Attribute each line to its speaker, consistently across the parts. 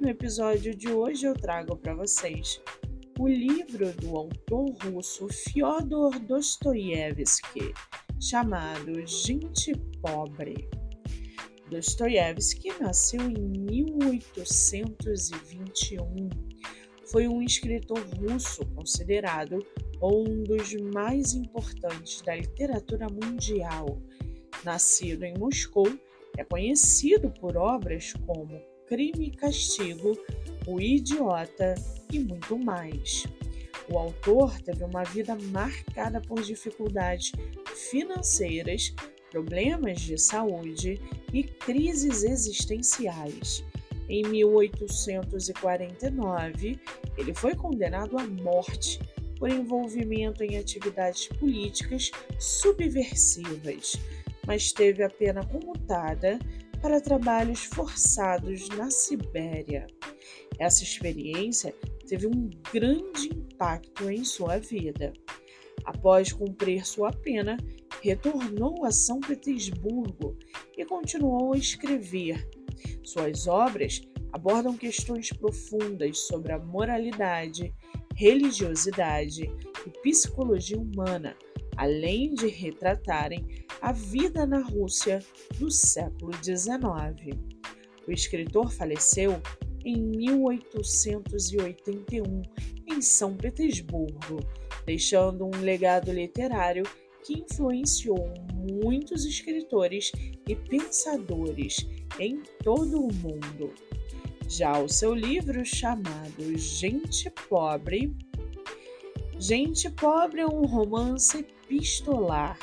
Speaker 1: No episódio de hoje eu trago para vocês o livro do autor russo Fyodor Dostoiévski, chamado Gente Pobre. Dostoiévski nasceu em 1821. Foi um escritor russo considerado um dos mais importantes da literatura mundial. Nascido em Moscou, é conhecido por obras como Crime e Castigo, O Idiota e muito mais. O autor teve uma vida marcada por dificuldades financeiras, problemas de saúde e crises existenciais. Em 1849, ele foi condenado à morte por envolvimento em atividades políticas subversivas, mas teve a pena comutada para trabalhos forçados na Sibéria. Essa experiência teve um grande impacto em sua vida. Após cumprir sua pena, retornou a São Petersburgo e continuou a escrever. Suas obras abordam questões profundas sobre a moralidade, religiosidade e psicologia humana, além de retratarem a vida na Rússia do século XIX. O escritor faleceu em 1881 em São Petersburgo, deixando um legado literário que influenciou muitos escritores e pensadores em todo o mundo. Já o seu livro chamado Gente Pobre, Gente Pobre é um romance epistolar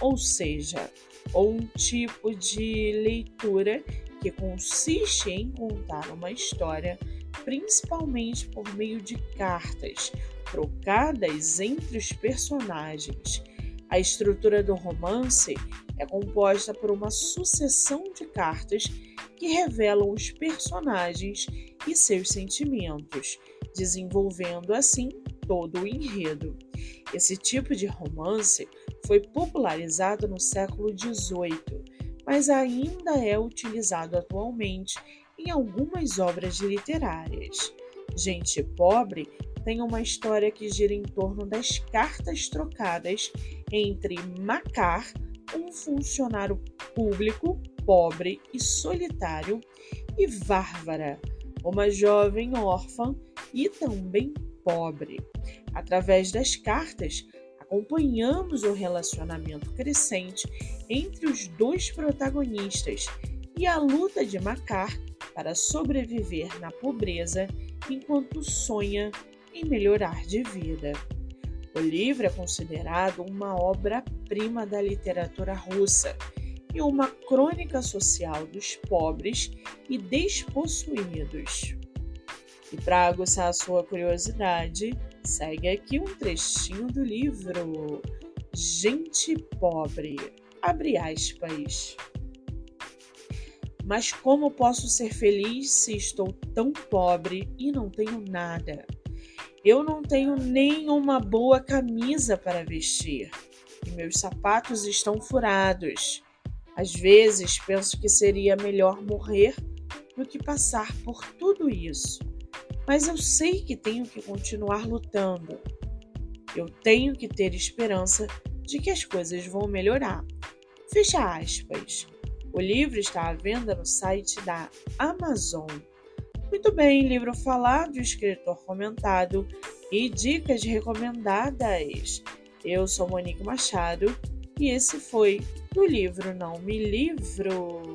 Speaker 1: ou seja, um tipo de leitura que consiste em contar uma história principalmente por meio de cartas trocadas entre os personagens. A estrutura do romance é composta por uma sucessão de cartas que revelam os personagens e seus sentimentos, desenvolvendo assim todo o enredo. Esse tipo de romance foi popularizado no século XVIII, mas ainda é utilizado atualmente em algumas obras literárias. Gente Pobre tem uma história que gira em torno das cartas trocadas entre Macar, um funcionário público pobre e solitário, e Várvara, uma jovem órfã e também pobre. Através das cartas, acompanhamos o relacionamento crescente entre os dois protagonistas e a luta de Macar para sobreviver na pobreza enquanto sonha em melhorar de vida. O livro é considerado uma obra-prima da literatura russa e uma crônica social dos pobres e despossuídos. E para aguçar a sua curiosidade, segue aqui um trechinho do livro Gente Pobre. Abre aspas. Mas como posso ser feliz se estou tão pobre e não tenho nada? Eu não tenho nem uma boa camisa para vestir e meus sapatos estão furados. Às vezes penso que seria melhor morrer do que passar por tudo isso mas eu sei que tenho que continuar lutando. Eu tenho que ter esperança de que as coisas vão melhorar. Fecha aspas. O livro está à venda no site da Amazon. Muito bem, livro falado, escritor comentado e dicas recomendadas. Eu sou Monique Machado e esse foi o livro Não Me Livro.